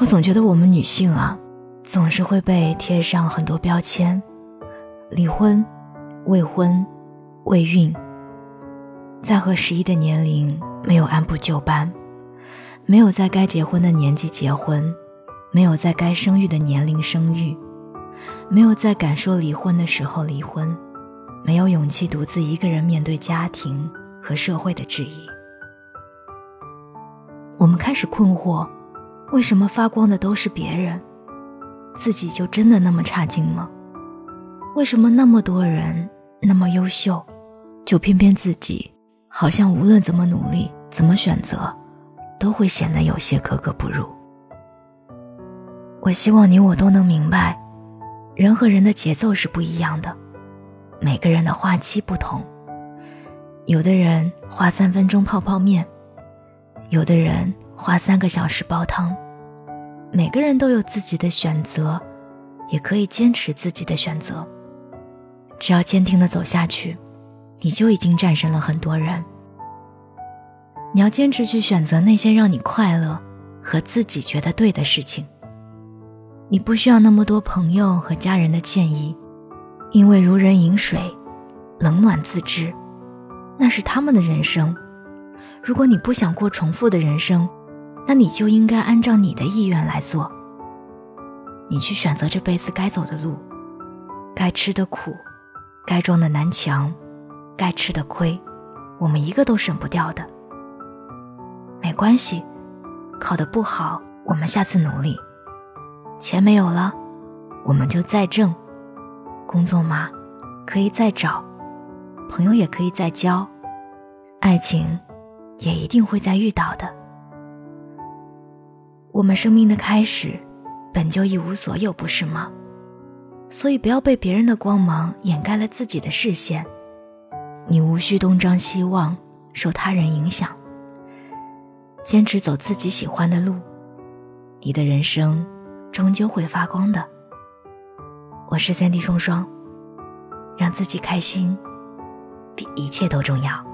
我总觉得我们女性啊，总是会被贴上很多标签：离婚、未婚、未孕，在和十一的年龄没有按部就班，没有在该结婚的年纪结婚，没有在该生育的年龄生育，没有在敢说离婚的时候离婚，没有勇气独自一个人面对家庭和社会的质疑。我们开始困惑。为什么发光的都是别人，自己就真的那么差劲吗？为什么那么多人那么优秀，就偏偏自己好像无论怎么努力、怎么选择，都会显得有些格格不入？我希望你我都能明白，人和人的节奏是不一样的，每个人的花期不同。有的人花三分钟泡泡面，有的人。花三个小时煲汤，每个人都有自己的选择，也可以坚持自己的选择。只要坚定的走下去，你就已经战胜了很多人。你要坚持去选择那些让你快乐和自己觉得对的事情。你不需要那么多朋友和家人的建议，因为如人饮水，冷暖自知，那是他们的人生。如果你不想过重复的人生，那你就应该按照你的意愿来做。你去选择这辈子该走的路，该吃的苦，该撞的南墙，该吃的亏，我们一个都省不掉的。没关系，考得不好，我们下次努力。钱没有了，我们就再挣。工作嘛，可以再找，朋友也可以再交，爱情，也一定会再遇到的。我们生命的开始，本就一无所有，不是吗？所以不要被别人的光芒掩盖了自己的视线。你无需东张西望，受他人影响。坚持走自己喜欢的路，你的人生终究会发光的。我是三 D 双双，让自己开心，比一切都重要。